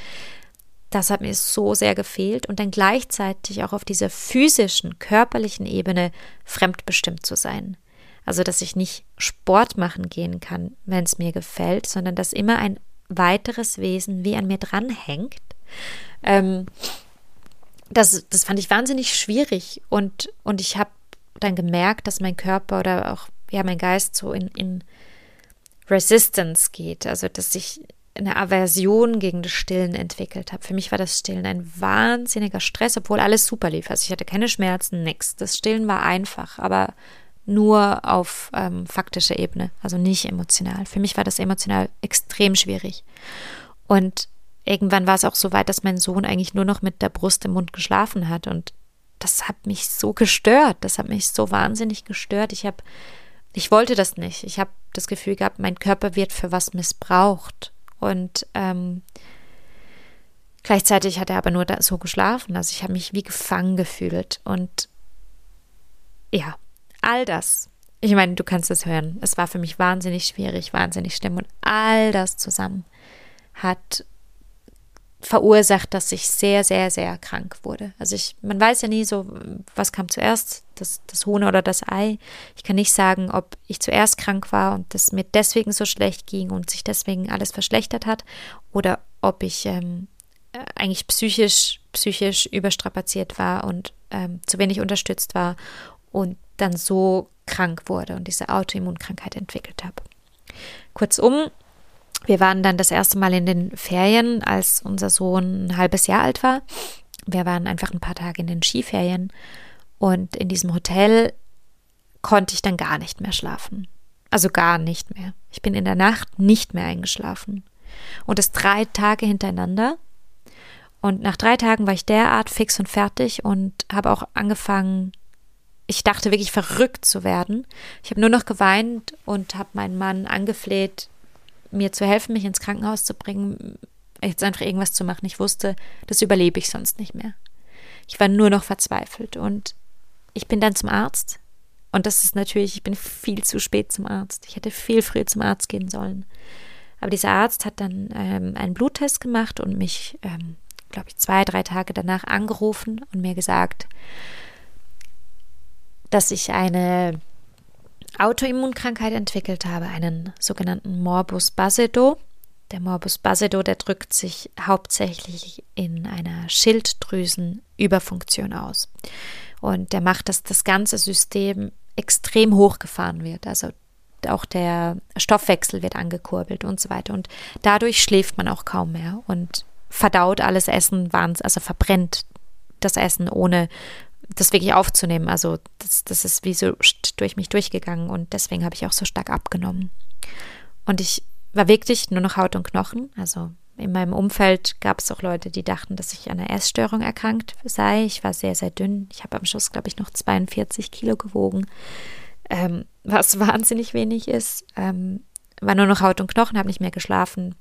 Das hat mir so sehr gefehlt und dann gleichzeitig auch auf dieser physischen, körperlichen Ebene fremdbestimmt zu sein. Also, dass ich nicht Sport machen gehen kann, wenn es mir gefällt, sondern dass immer ein weiteres Wesen wie an mir dranhängt. Ähm, das, das fand ich wahnsinnig schwierig und, und ich habe dann gemerkt, dass mein Körper oder auch ja, mein Geist so in, in Resistance geht, also dass ich eine Aversion gegen das Stillen entwickelt habe. Für mich war das Stillen ein wahnsinniger Stress, obwohl alles super lief. Also ich hatte keine Schmerzen, nichts. Das Stillen war einfach, aber nur auf ähm, faktischer Ebene, also nicht emotional. Für mich war das emotional extrem schwierig. Und irgendwann war es auch so weit, dass mein Sohn eigentlich nur noch mit der Brust im Mund geschlafen hat. Und das hat mich so gestört. Das hat mich so wahnsinnig gestört. Ich habe ich wollte das nicht. Ich habe das Gefühl gehabt, mein Körper wird für was missbraucht. Und ähm, gleichzeitig hat er aber nur so geschlafen. Also ich habe mich wie gefangen gefühlt. Und ja, all das. Ich meine, du kannst es hören. Es war für mich wahnsinnig schwierig, wahnsinnig schlimm. Und all das zusammen hat verursacht, dass ich sehr, sehr, sehr krank wurde. Also ich, man weiß ja nie so, was kam zuerst, das, das Huhn oder das Ei. Ich kann nicht sagen, ob ich zuerst krank war und das mir deswegen so schlecht ging und sich deswegen alles verschlechtert hat oder ob ich ähm, eigentlich psychisch, psychisch überstrapaziert war und ähm, zu wenig unterstützt war und dann so krank wurde und diese Autoimmunkrankheit entwickelt habe. Kurzum, wir waren dann das erste Mal in den Ferien, als unser Sohn ein halbes Jahr alt war. Wir waren einfach ein paar Tage in den Skiferien und in diesem Hotel konnte ich dann gar nicht mehr schlafen. Also gar nicht mehr. Ich bin in der Nacht nicht mehr eingeschlafen. Und das drei Tage hintereinander. Und nach drei Tagen war ich derart fix und fertig und habe auch angefangen, ich dachte wirklich verrückt zu werden. Ich habe nur noch geweint und habe meinen Mann angefleht, mir zu helfen, mich ins Krankenhaus zu bringen, jetzt einfach irgendwas zu machen. Ich wusste, das überlebe ich sonst nicht mehr. Ich war nur noch verzweifelt und ich bin dann zum Arzt. Und das ist natürlich, ich bin viel zu spät zum Arzt. Ich hätte viel früher zum Arzt gehen sollen. Aber dieser Arzt hat dann ähm, einen Bluttest gemacht und mich, ähm, glaube ich, zwei, drei Tage danach angerufen und mir gesagt, dass ich eine Autoimmunkrankheit entwickelt habe, einen sogenannten Morbus Basedow. Der Morbus Basedow, der drückt sich hauptsächlich in einer Schilddrüsenüberfunktion aus. Und der macht, dass das ganze System extrem hochgefahren wird. Also auch der Stoffwechsel wird angekurbelt und so weiter. Und dadurch schläft man auch kaum mehr und verdaut alles Essen, also verbrennt das Essen, ohne das wirklich aufzunehmen. Also das, das ist wie so durch mich durchgegangen und deswegen habe ich auch so stark abgenommen. Und ich war wirklich nur noch Haut und Knochen. Also in meinem Umfeld gab es auch Leute, die dachten, dass ich an einer Essstörung erkrankt sei. Ich war sehr, sehr dünn. Ich habe am Schluss, glaube ich, noch 42 Kilo gewogen, ähm, was wahnsinnig wenig ist. Ähm, war nur noch Haut und Knochen, habe nicht mehr geschlafen.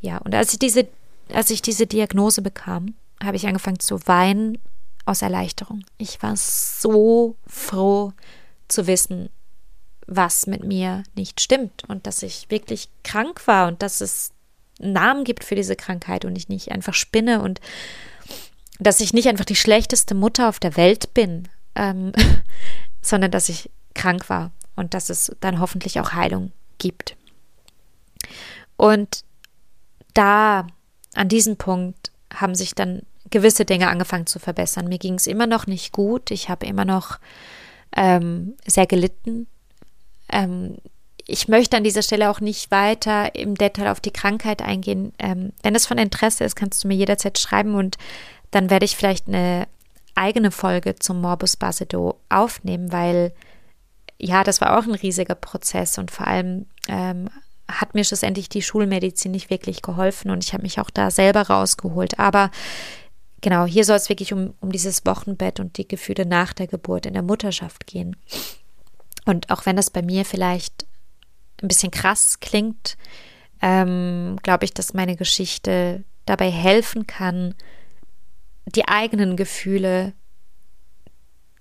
Ja, und als ich diese, als ich diese Diagnose bekam, habe ich angefangen zu weinen aus Erleichterung. Ich war so froh zu wissen, was mit mir nicht stimmt und dass ich wirklich krank war und dass es einen Namen gibt für diese Krankheit und ich nicht einfach spinne und dass ich nicht einfach die schlechteste Mutter auf der Welt bin, ähm, sondern dass ich krank war und dass es dann hoffentlich auch Heilung gibt. Und da, an diesem Punkt, haben sich dann gewisse Dinge angefangen zu verbessern. Mir ging es immer noch nicht gut. Ich habe immer noch ähm, sehr gelitten. Ähm, ich möchte an dieser Stelle auch nicht weiter im Detail auf die Krankheit eingehen. Ähm, wenn es von Interesse ist, kannst du mir jederzeit schreiben und dann werde ich vielleicht eine eigene Folge zum Morbus Basedow aufnehmen, weil ja, das war auch ein riesiger Prozess und vor allem ähm, hat mir schlussendlich die Schulmedizin nicht wirklich geholfen und ich habe mich auch da selber rausgeholt. Aber genau, hier soll es wirklich um, um dieses Wochenbett und die Gefühle nach der Geburt in der Mutterschaft gehen. Und auch wenn das bei mir vielleicht ein bisschen krass klingt, ähm, glaube ich, dass meine Geschichte dabei helfen kann, die eigenen Gefühle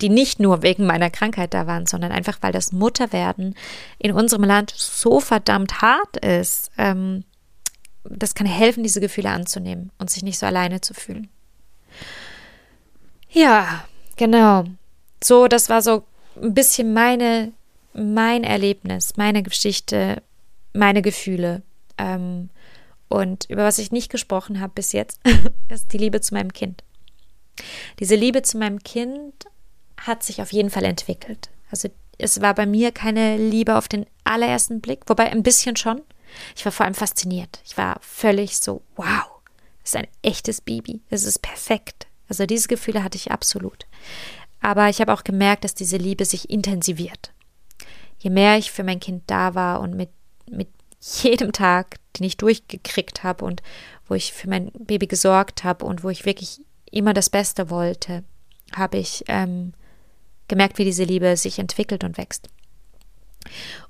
die nicht nur wegen meiner Krankheit da waren, sondern einfach, weil das Mutterwerden in unserem Land so verdammt hart ist. Ähm, das kann helfen, diese Gefühle anzunehmen und sich nicht so alleine zu fühlen. Ja, genau. So, das war so ein bisschen meine, mein Erlebnis, meine Geschichte, meine Gefühle. Ähm, und über was ich nicht gesprochen habe bis jetzt, ist die Liebe zu meinem Kind. Diese Liebe zu meinem Kind hat sich auf jeden Fall entwickelt. Also es war bei mir keine Liebe auf den allerersten Blick, wobei ein bisschen schon. Ich war vor allem fasziniert. Ich war völlig so, wow, ist ein echtes Baby. Es ist perfekt. Also diese Gefühle hatte ich absolut. Aber ich habe auch gemerkt, dass diese Liebe sich intensiviert. Je mehr ich für mein Kind da war und mit, mit jedem Tag, den ich durchgekriegt habe und wo ich für mein Baby gesorgt habe und wo ich wirklich immer das Beste wollte, habe ich ähm, gemerkt, wie diese Liebe sich entwickelt und wächst.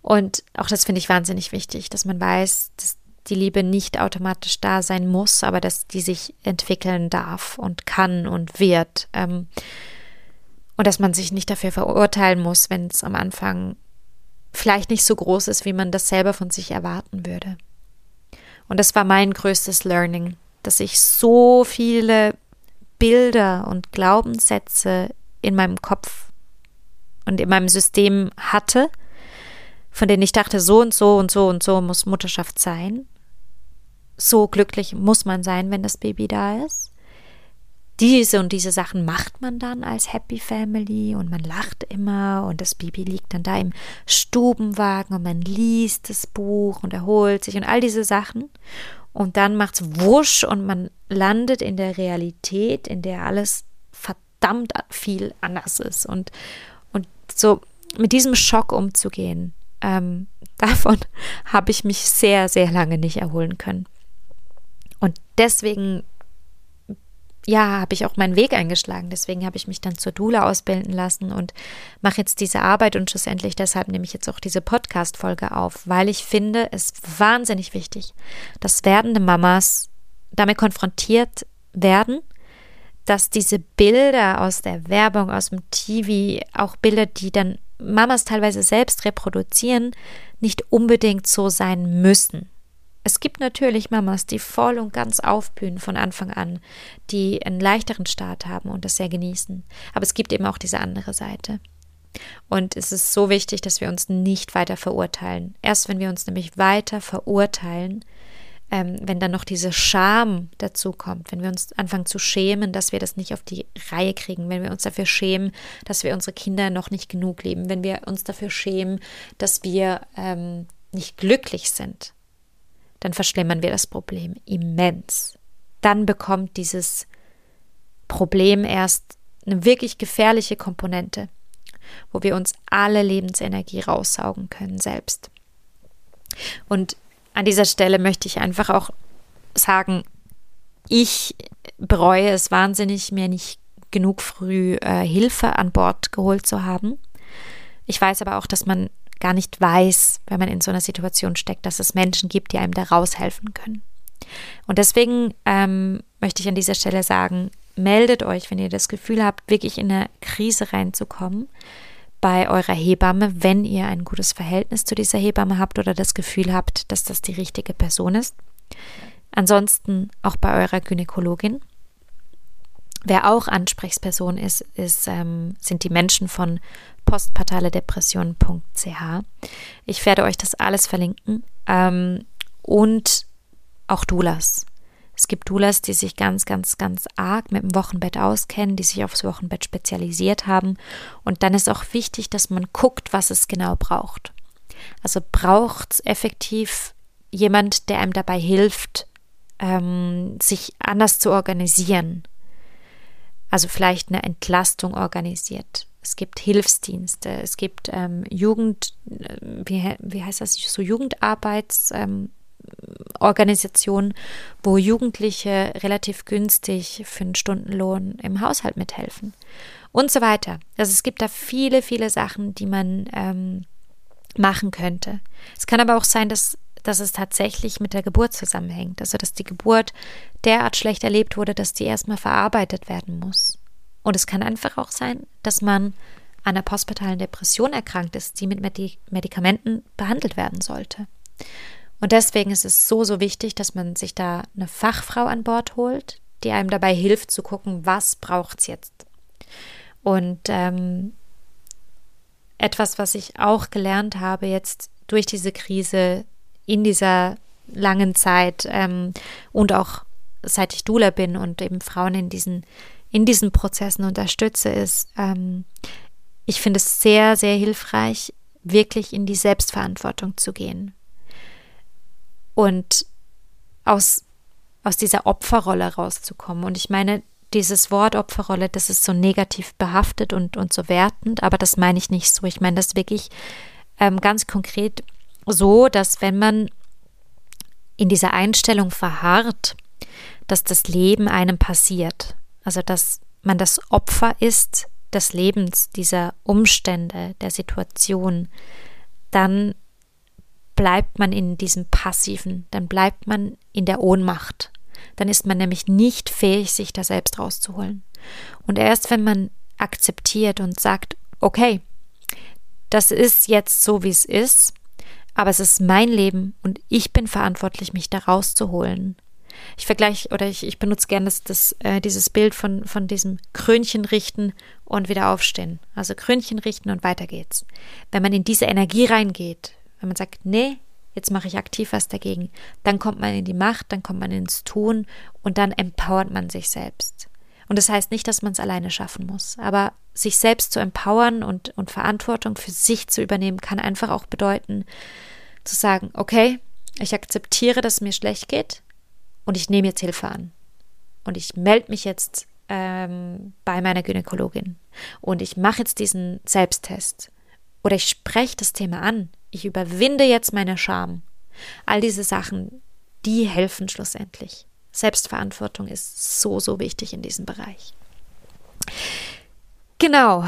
Und auch das finde ich wahnsinnig wichtig, dass man weiß, dass die Liebe nicht automatisch da sein muss, aber dass die sich entwickeln darf und kann und wird. Ähm, und dass man sich nicht dafür verurteilen muss, wenn es am Anfang vielleicht nicht so groß ist, wie man das selber von sich erwarten würde. Und das war mein größtes Learning, dass ich so viele Bilder und Glaubenssätze in meinem Kopf und in meinem System hatte, von denen ich dachte, so und so und so und so muss Mutterschaft sein. So glücklich muss man sein, wenn das Baby da ist. Diese und diese Sachen macht man dann als Happy Family und man lacht immer und das Baby liegt dann da im Stubenwagen und man liest das Buch und erholt sich und all diese Sachen. Und dann macht's wusch und man landet in der Realität, in der alles verdammt viel anders ist und, so mit diesem Schock umzugehen, ähm, davon habe ich mich sehr, sehr lange nicht erholen können. Und deswegen, ja, habe ich auch meinen Weg eingeschlagen. Deswegen habe ich mich dann zur Dula ausbilden lassen und mache jetzt diese Arbeit und schlussendlich deshalb nehme ich jetzt auch diese Podcast-Folge auf, weil ich finde es wahnsinnig wichtig, dass werdende Mamas damit konfrontiert werden dass diese Bilder aus der Werbung, aus dem TV, auch Bilder, die dann Mamas teilweise selbst reproduzieren, nicht unbedingt so sein müssen. Es gibt natürlich Mamas, die voll und ganz aufblühen von Anfang an, die einen leichteren Start haben und das sehr genießen. Aber es gibt eben auch diese andere Seite. Und es ist so wichtig, dass wir uns nicht weiter verurteilen. Erst wenn wir uns nämlich weiter verurteilen, ähm, wenn dann noch diese Scham dazu kommt, wenn wir uns anfangen zu schämen, dass wir das nicht auf die Reihe kriegen, wenn wir uns dafür schämen, dass wir unsere Kinder noch nicht genug lieben, wenn wir uns dafür schämen, dass wir ähm, nicht glücklich sind, dann verschlimmern wir das Problem immens. Dann bekommt dieses Problem erst eine wirklich gefährliche Komponente, wo wir uns alle Lebensenergie raussaugen können selbst. Und an dieser Stelle möchte ich einfach auch sagen, ich bereue es wahnsinnig, mir nicht genug früh äh, Hilfe an Bord geholt zu haben. Ich weiß aber auch, dass man gar nicht weiß, wenn man in so einer Situation steckt, dass es Menschen gibt, die einem da raushelfen können. Und deswegen ähm, möchte ich an dieser Stelle sagen, meldet euch, wenn ihr das Gefühl habt, wirklich in eine Krise reinzukommen bei eurer Hebamme, wenn ihr ein gutes Verhältnis zu dieser Hebamme habt oder das Gefühl habt, dass das die richtige Person ist. Ansonsten auch bei eurer Gynäkologin. Wer auch Ansprechperson ist, ist ähm, sind die Menschen von postpartaledepression.ch. Ich werde euch das alles verlinken. Ähm, und auch Doulas. Es gibt Doulas, die sich ganz, ganz, ganz arg mit dem Wochenbett auskennen, die sich aufs Wochenbett spezialisiert haben. Und dann ist auch wichtig, dass man guckt, was es genau braucht. Also braucht es effektiv jemand, der einem dabei hilft, ähm, sich anders zu organisieren. Also vielleicht eine Entlastung organisiert. Es gibt Hilfsdienste, es gibt ähm, Jugend, äh, wie, wie heißt das, so Jugendarbeits, ähm, wo Jugendliche relativ günstig für einen Stundenlohn im Haushalt mithelfen und so weiter. Also es gibt da viele, viele Sachen, die man ähm, machen könnte. Es kann aber auch sein, dass, dass es tatsächlich mit der Geburt zusammenhängt. Also dass die Geburt derart schlecht erlebt wurde, dass die erstmal verarbeitet werden muss. Und es kann einfach auch sein, dass man an einer postpartalen Depression erkrankt ist, die mit Medikamenten behandelt werden sollte. Und deswegen ist es so, so wichtig, dass man sich da eine Fachfrau an Bord holt, die einem dabei hilft zu gucken, was braucht es jetzt. Und ähm, etwas, was ich auch gelernt habe jetzt durch diese Krise in dieser langen Zeit ähm, und auch seit ich Dula bin und eben Frauen in diesen, in diesen Prozessen unterstütze, ist, ähm, ich finde es sehr, sehr hilfreich, wirklich in die Selbstverantwortung zu gehen und aus, aus dieser Opferrolle rauszukommen. Und ich meine, dieses Wort Opferrolle, das ist so negativ behaftet und, und so wertend, aber das meine ich nicht so. Ich meine das wirklich ähm, ganz konkret so, dass wenn man in dieser Einstellung verharrt, dass das Leben einem passiert, also dass man das Opfer ist des Lebens, dieser Umstände, der Situation, dann bleibt man in diesem Passiven, dann bleibt man in der Ohnmacht. Dann ist man nämlich nicht fähig, sich da selbst rauszuholen. Und erst wenn man akzeptiert und sagt, okay, das ist jetzt so, wie es ist, aber es ist mein Leben und ich bin verantwortlich, mich da rauszuholen. Ich vergleiche oder ich, ich benutze gerne das, das, äh, dieses Bild von, von diesem Krönchen richten und wieder aufstehen. Also Krönchen richten und weiter geht's. Wenn man in diese Energie reingeht, wenn man sagt, nee, jetzt mache ich aktiv was dagegen, dann kommt man in die Macht, dann kommt man ins Tun und dann empowert man sich selbst. Und das heißt nicht, dass man es alleine schaffen muss, aber sich selbst zu empowern und, und Verantwortung für sich zu übernehmen, kann einfach auch bedeuten, zu sagen, okay, ich akzeptiere, dass es mir schlecht geht und ich nehme jetzt Hilfe an. Und ich melde mich jetzt ähm, bei meiner Gynäkologin und ich mache jetzt diesen Selbsttest. Oder ich spreche das Thema an ich überwinde jetzt meine Scham. All diese Sachen, die helfen schlussendlich. Selbstverantwortung ist so, so wichtig in diesem Bereich. Genau.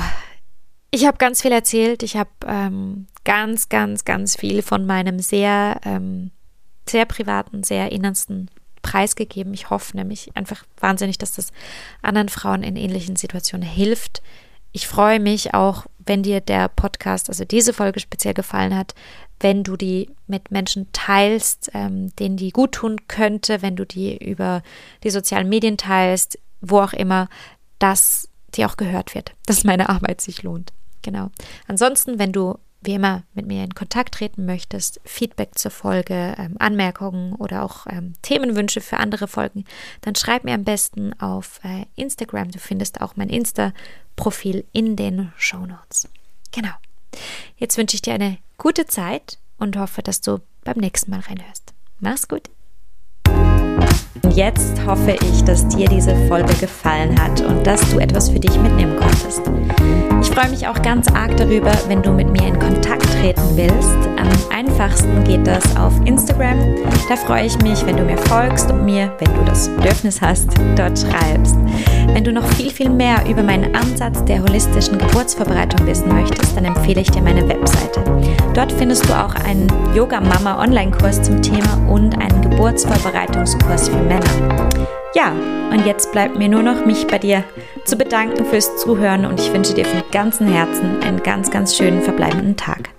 Ich habe ganz viel erzählt. Ich habe ähm, ganz, ganz, ganz viel von meinem sehr, ähm, sehr privaten, sehr innersten Preis gegeben. Ich hoffe nämlich einfach wahnsinnig, dass das anderen Frauen in ähnlichen Situationen hilft. Ich freue mich auch, wenn dir der Podcast, also diese Folge speziell gefallen hat, wenn du die mit Menschen teilst, ähm, denen die gut tun könnte, wenn du die über die sozialen Medien teilst, wo auch immer, dass die auch gehört wird, dass meine Arbeit sich lohnt. Genau. Ansonsten, wenn du wie immer mit mir in Kontakt treten möchtest, Feedback zur Folge, ähm, Anmerkungen oder auch ähm, Themenwünsche für andere Folgen, dann schreib mir am besten auf äh, Instagram. Du findest auch mein Insta-Profil in den Show Notes. Genau. Jetzt wünsche ich dir eine gute Zeit und hoffe, dass du beim nächsten Mal reinhörst. Mach's gut. Jetzt hoffe ich, dass dir diese Folge gefallen hat und dass du etwas für dich mitnehmen konntest. Ich freue mich auch ganz arg darüber, wenn du mit mir in Kontakt treten willst. Am einfachsten geht das auf Instagram. Da freue ich mich, wenn du mir folgst und mir, wenn du das Bedürfnis hast, dort schreibst. Wenn du noch viel, viel mehr über meinen Ansatz der holistischen Geburtsvorbereitung wissen möchtest, dann empfehle ich dir meine Webseite. Dort findest du auch einen Yoga Mama Online-Kurs zum Thema und einen Geburtsvorbereitungskurs für Männer. Ja, und jetzt bleibt mir nur noch, mich bei dir zu bedanken fürs Zuhören und ich wünsche dir von ganzem Herzen einen ganz, ganz schönen verbleibenden Tag.